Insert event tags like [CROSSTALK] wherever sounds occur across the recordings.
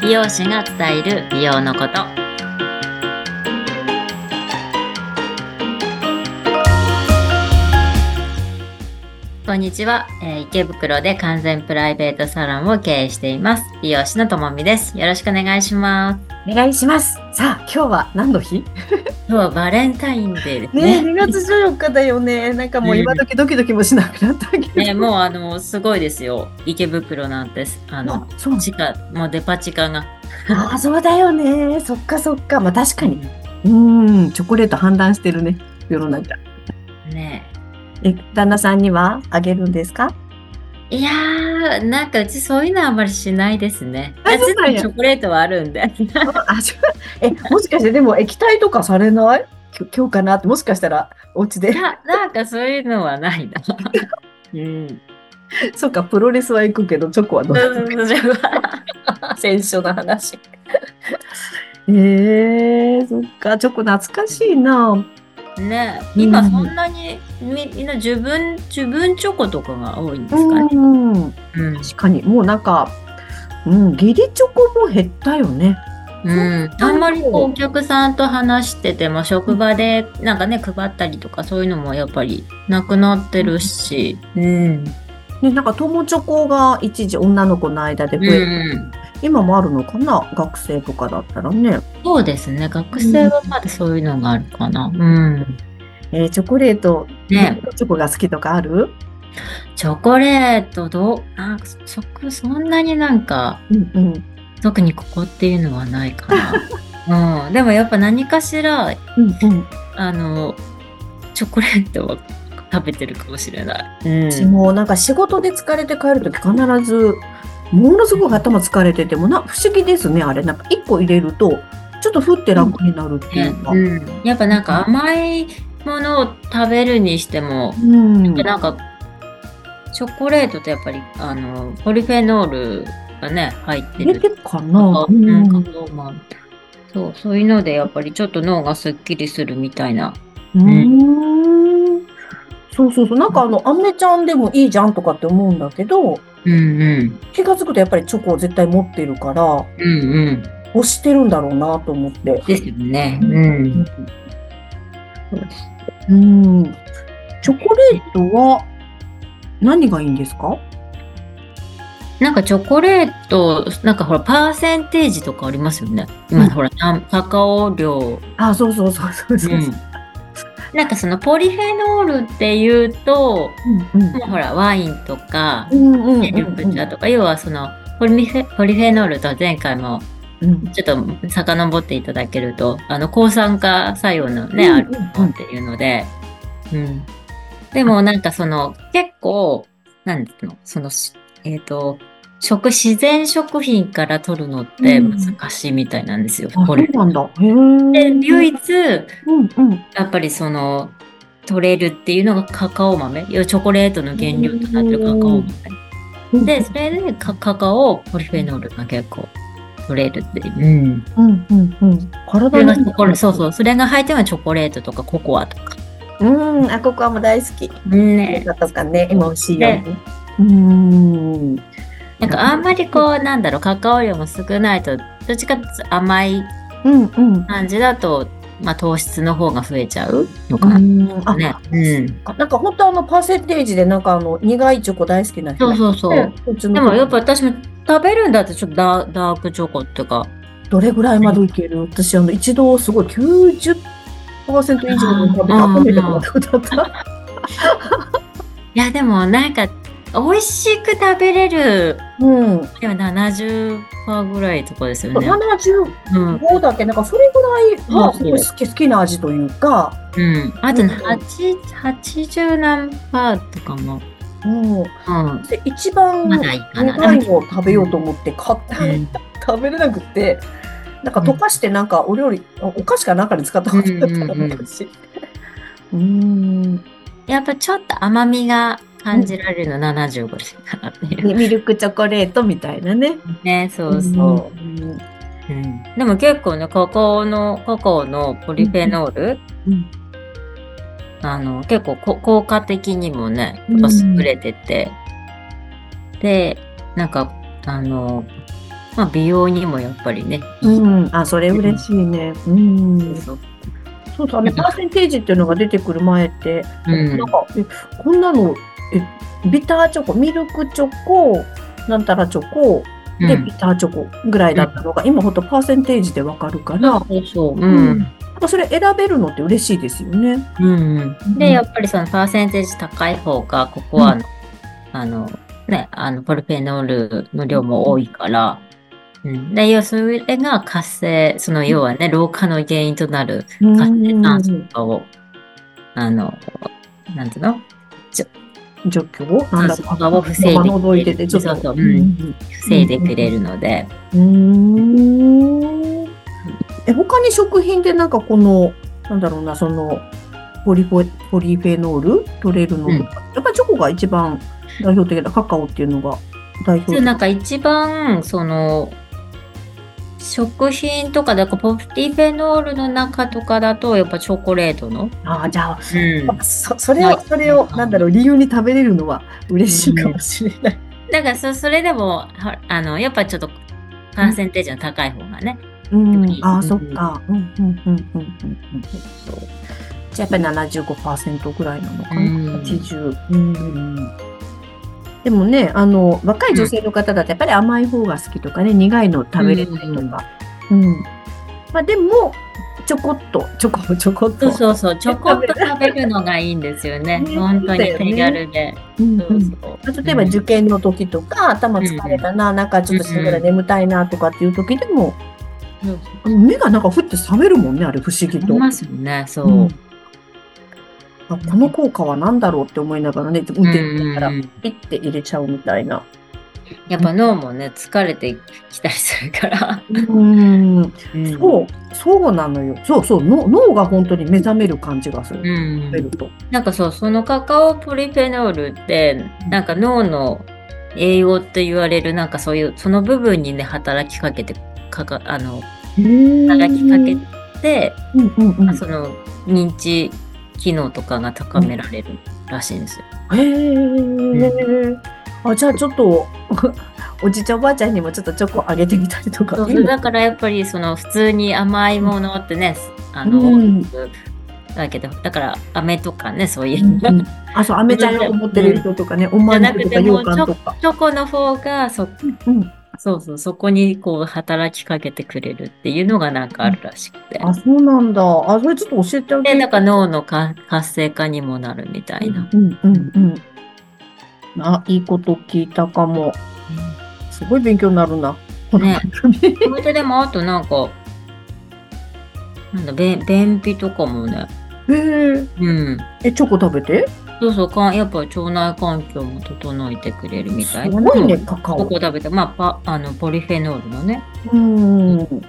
美容師が伝える美容のこと。こんにちは、えー池袋で完全プライベートサロンを経営しています。美容師のともみです。よろしくお願いします。お願いします。さあ、今日は何の日？[LAUGHS] 今日はバレンタインデーですねね2月14日だよね。なんかもう今時ドキドキもしなくなったけど。ねもうあのすごいですよ池袋なんてあのあそう地下もうデパ地下があ、[LAUGHS] そうだよね。そっかそっか。まあ確かに。うん、チョコレート判断してるね。世の中。ねえ、旦那さんにはあげるんですか？いやー、なんかうちそういうのはあんまりしないですね。あそうなんやチョコレートはあるんで。あ、ちょえ、もしかしてでも液体とかされない？今日かな？って、もしかしたらお家で。ななんかそういうのはないな。[LAUGHS] うん。そっか、プロレスは行くけど、チョコはどう先週の話。[LAUGHS] えー、そっか、チョコ懐かしいな。ね。今そんなにみみんな自分、自分チョコとかが多いんですかね。うん。うん。確かに、もうなんか、うん、義理チョコも減ったよね。うん、あんまりこうお客さんと話してても職場でなんかね配ったりとかそういうのもやっぱりなくなってるし、うん、ね、なんか友チョコが一時女の子の間で増えて、うん、今もあるのかな？学生とかだったらね。そうですね学生はまだそういうのがあるかな。うんえーチョコレート、ねチョコが好きとかある？チョコレートどう？なんかそそんなになんかうんうん。特にここっていうのはないかな。[LAUGHS] うん、でもやっぱ何かしらうんうん。あのチョコレートは食べてるかもしれない。うん私もなんか仕事で疲れて帰るとき必ず、ものすごく頭疲れててもな、不思議ですね、あれ。なんか一個入れると、ちょっとふって楽になるっていねうか。うん、やっぱなんか甘いものを食べるにしても、うん。なんかチョコレートってやっぱりあのポリフェノールがね入ってるてるかなうんそうそういうのでやっぱりちょっと脳がすっきりするみたいな。うーん。そうそうそう。なんかあの、アメちゃんでもいいじゃんとかって思うんだけど、うんうん気がつくとやっぱりチョコを絶対持ってるから、うんうん欲してるんだろうなと思って。ですよね。うん。うん。チョコレートは何がいいんですか？なんかチョコレートなんかほらパーセンテージとかありますよね。今、うんほらカカオ量あ、そうそうそうそうそう。うんなんかそのポリフェノールっていうと、うんうん。もうほらワインとか、うんうんうんね緑茶とか、要はそのポリフェポリフェノールと前回もうん。ちょっと遡っていただけると、あの抗酸化作用のね、うんあるものっていうので、うん。でもなんかその結構、なんですの、そのし、えっ、と、食、自然食品から取るのってうん難しいみたいなんですよ、あ、これ。そうなんだ。で、唯一、うんうん。やっぱりその、取れるっていうのがカカオ豆。要はチョコレートの原料となってるカカオ豆。で、それでカカカオ、ポリフェノールが結構取れるっていう。うん。うんうんうん。そ体にれうそう。それが入ってるのはチョコレートとかココアとか。うん、あ、ココアも大好き。ね。だとかね、今美味しいよね。うん。なんかあんまりこう、なんだろう、カカオ量も少ないと、どっちかっていうと甘いうんうん。感じだと、まあ糖質の方が増えちゃうのかな。ね。うん。なんか本当あのパーセンテージでなんかあの苦いチョコ大好きな人そうそうそう。う。でもやっぱ私も食べるんだってちょっとダダークチョコっていうか、どれぐらいまでいける？私あの一度すごい90%以上の食べたことだった。いやでもなんか美味しく食べれるうん。でも70%ぐらいとかですよね。75うん。だっけなんかそれぐらい、まあ、好き好きな味というか、うん。あとうん8 80何パーとかも。うん、うん。で一番まだいのを食べようと思って買った、うん食べれなくて、なんか溶かしてなんかお料理、お菓子かなんかに使ったことだったらうんうんうん昔。うん。やっぱちょっと甘みが感じられるの70ぐらいかなっていう。ねミルクチョコレートみたいなね。ね、そうそう。うん。うん、でも結構ね、カカオの、カカオのポリフェノールうんあの、結構こ効果的にもね、やっぱ優れてて、で、なんか、あの、まあ、美容にもやっぱりね、うん。あ、それ嬉しいね。うん。そうそうそう、あの、パーセンテージっていうのが出てくる前って、うんなんか、え、こんなの、え、ビターチョコ、ミルクチョコ、なんたらチョコ、で、うんビターチョコぐらいだったのが、今ほんとパーセンテージでわかるから、そうそう。ううんん。やっぱそれ選べるのって嬉しいですよね。うん。で、やっぱりそのパーセンテージ高い方が、ここはあの、あの、ね、あの、ポルフェノールの量も多いから、うん。で、要それが活性、その要はね、老化の原因となるうん活性酸素とかを、あの、なんていうの？除去なんだそうそうを防いで覗いてて、ちょっと。そうそううん。防いでくれるので、うーん。え、他に食品でなんかこの、なんだろうな、その、ポリフォポリフェノール？取れるのとか、やっぱりチョコが一番代表的なカカオっていうのが代表的でなんか一番、その、食品とかで、ポリフェノールの中とかだと、やっぱチョコレートの、ああ、じゃあ、うん。そそれを、はいそれを、なんだろう、理由に食べれるのは嬉しいかもしれない。だからそ、それでも、はあの、やっぱちょっと、パーセンテージの高い方がね。うん、ああ、うんそっか。うん、うん、うん、うん、うん。そう。じゃあやっぱり75%ぐらいなのかな？うん80。うん。でもね、あの、若い女性の方だとやっぱり甘い方が好きとかね、苦いの食べれないとか。うん。まあでも、ちょこっと、ちょこちょこっと。そうそうちょこっと食べるのがいいんですよね。ね本当に手軽で。うんそううんそう。例えば受験の時とか、頭疲れたな、なんかちょっとしんどい眠たいなとかっていう時でも、そう目がなんかふって覚めるもんね、あれ不思議と。ありますよね、そう。うんあこの効果は何だろうって思いながらね、運転しながらうんピッて入れちゃうみたいな。やっぱ脳もね、疲れてきたりするから。うん、うんそう、そうなのよ。そうそう、の脳が本当に目覚める感じがする。うると。なんかそう、そのカカオポリフェノールって、なんか脳の栄養って言われる、なんかそういう、その部分にね、働きかけて、かか、あの、働きかけて、うんうんうん。へその認知機能とかが高められるらしいんですよ。え。あ、じゃあちょっと、[LAUGHS] おじいちゃんおばあちゃんにもちょっとチョコあげてみたりとか。そうそうだからやっぱりその普通に甘いものってね、あの、うんだけど、だから飴とかね、そういう、うんうんあ、そう、飴ちゃんを持ってる人とかね、おまんじゅうとか羊羹とか。チョコの方がそ、うん。そうそう、そこにこう働きかけてくれるっていうのがなんかあるらしくて。あ、そうなんだ。あ、それちょっと教えてあげで、て。なんか脳のか活性化にもなるみたいな。うんうんうん。あ、いいこと聞いたかも。すごい勉強になるな。ね番組それででもあとなんか、なんだ、便便秘とかもね、へえ。うん。え、チョコ食べて？そうそうか、やっぱ腸内環境も整えてくれるみたいな。すごいね、カカオここ。食べて、まあ、パあのポリフェノールのね。うん。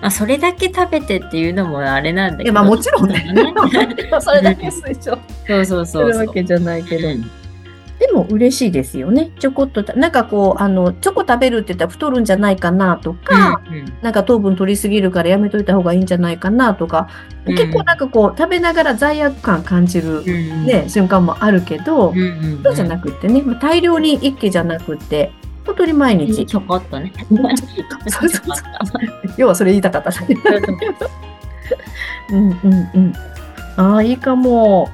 あ、それだけ食べてっていうのもあれなんだけど。いや、まあもちろんね。ね [LAUGHS] それだけ推奨そうそうすそうそう。るわけじゃないけど。うも嬉しいですよね。ちょこっとた、なんかこう、あの、チョコ食べるって言ったら太るんじゃないかなとか、うんなんか糖分取りすぎるからやめといた方がいいんじゃないかなとか、うん結構なんかこう、食べながら罪悪感感じる、うんね、瞬間もあるけど、うんうんそうじゃなくってね、まあ大量に一気じゃなくって、本当に毎日。ちょこっとね。[LAUGHS] そうそうそう要はそれ言いたかった。[LAUGHS] うんうんうん。ああ、いいかも。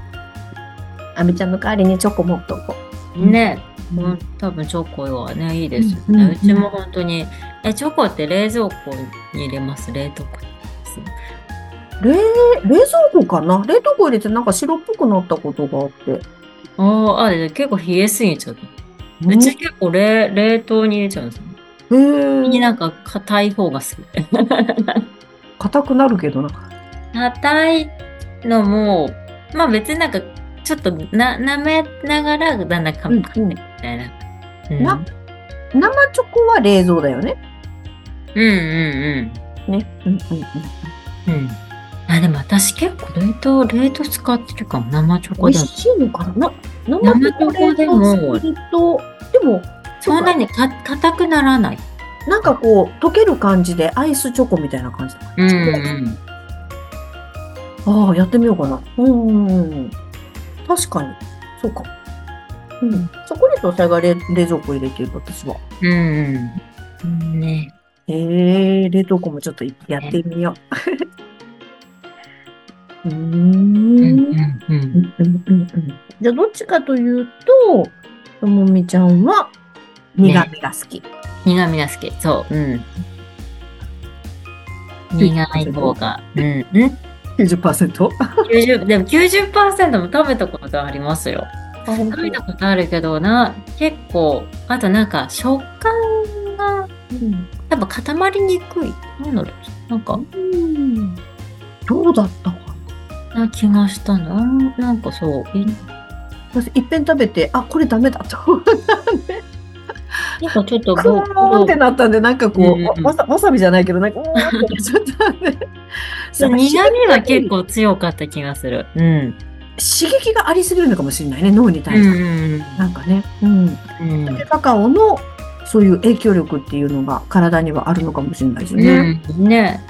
あみちゃんの代わりにチョコ持っとこね、う。うん多分チョコはね、いいですようんうん。ねうちも本当に、え、チョコって冷蔵庫に入れます？冷凍庫に冷、冷蔵庫かな？冷凍庫入れてなんか白っぽくなったことがあって。あーあ、で結構冷えすぎちゃう。うち結構冷冷凍に入れちゃうんですよ。へえ。になんか硬い方が好き。硬くなるけどな。硬いのも、まあ別になんかちょっとな舐めながらだんだん噛む噛んでみたいな。うんな生チョコは冷蔵だよね。うんうんね。うんうんうん。うん。あ、でも私結構冷凍、冷凍使ってるかも。生チョうん。美コでも。味しいのかな？な生生チョコでも冷凍すると、でも、そんなにか硬くならない。なんかこう、溶ける感じでアイスチョコみたいな感じだ。うんうん。ああ、やってみようかな。うん。確かに。そうか。うん。チョコレートを最後は冷冷蔵庫入れてる、私は。うん。ね。ええ冷凍庫もちょっとやってみよう。うーん。うんうんうん。うんうんうんうんじゃあ、どっちかというと、ともみちゃんは苦味が好き。苦味が好き。そう。うん。苦い方が。うん。うん。90%? 90でも90%も食べたことありますよ。食べたことあるけどな、結構、あとなんか食感がうんやっぱ固まりにくい。なんだろう。なんか、うん。どうだったかな？気がしたな。なんかそう。え私、いっぺん食べて、あ、これダメだとなんかちょっとクーってなったんで、なんかこう、うんうんわさわさびじゃないけど、なんか、うーんってなっちゃったんで。そう苦味が結構強かった気がする。うん。刺激がありすぎるのかもしれないね、脳にう対して。ん。なんかね。うん。うん。でカカオの、そういう影響力っていうのが体にはあるのかもしれないですね。うん。ね。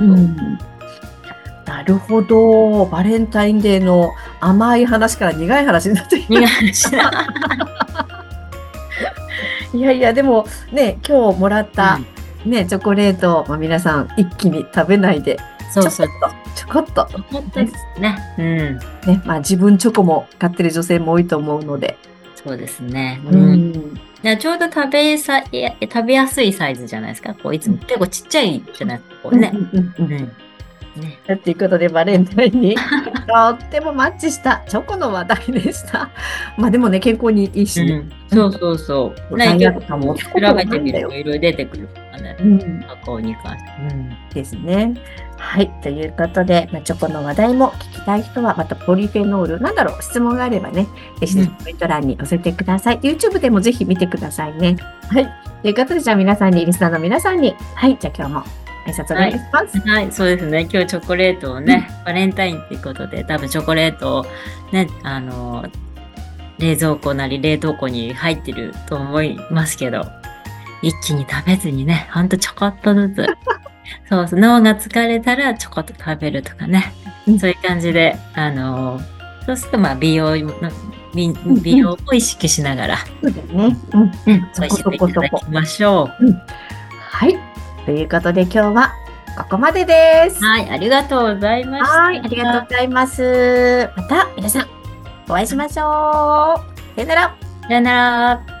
うんなるほど。バレンタインデーの甘い話から苦い話になってい話だ。[LAUGHS] いやいや、でもね、今日もらった、ね、チョコレート、まあ、皆さん一気に食べないで、そうそう。ちょこっと、ちょこっ本当ですね。うん。と、ね、まあ自分チョコも買ってる女性も多いと思うので。そうですね。ううん。ん。でちょうど食べさいや食べやすいサイズじゃないですか。こういつも結構ちっちゃいじゃないですか。こうね。うんうんうんうん。ね。ということで、バレンタインに [LAUGHS] とってもマッチしたチョコの話題でした。[LAUGHS] まあでもね、健康にいいしね。うん、そうそうそう。ね、罪結悪感もべてみるといろいろ出てくるからね。うん加工に関して。うん。ですね。はい。ということで、まあ、チョコの話題も聞きたい人は、またポリフェノール、なんだろう、質問があればね、ぜひうんコメント欄に載せてください。YouTube でもぜひ見てくださいね。はい。ということで、じゃあ皆さんに、リスナーの皆さんに、はい。じゃあ今日も挨拶お願いします。はい、そうですね。今日チョコレートをね、バレンタインっていうことで、多分チョコレートをね、あの、冷蔵庫なり冷凍庫に入ってると思いますけど、一気に食べずにね、ほんとちょこっとずつ。[LAUGHS] そうそう、脳が疲れたらちょこっと食べるとかね。うんそういう感じで、あの、そうするとまあ美容、美ん美容を意識しながら、そうだよね。うん。うん、そこ美味しくいただきましょはい。ということで、今日はここまでです。う。はい、ありがとうございました。はい。ありがとうございます。また皆さん、お会いしましょう。さよなら。さよなら。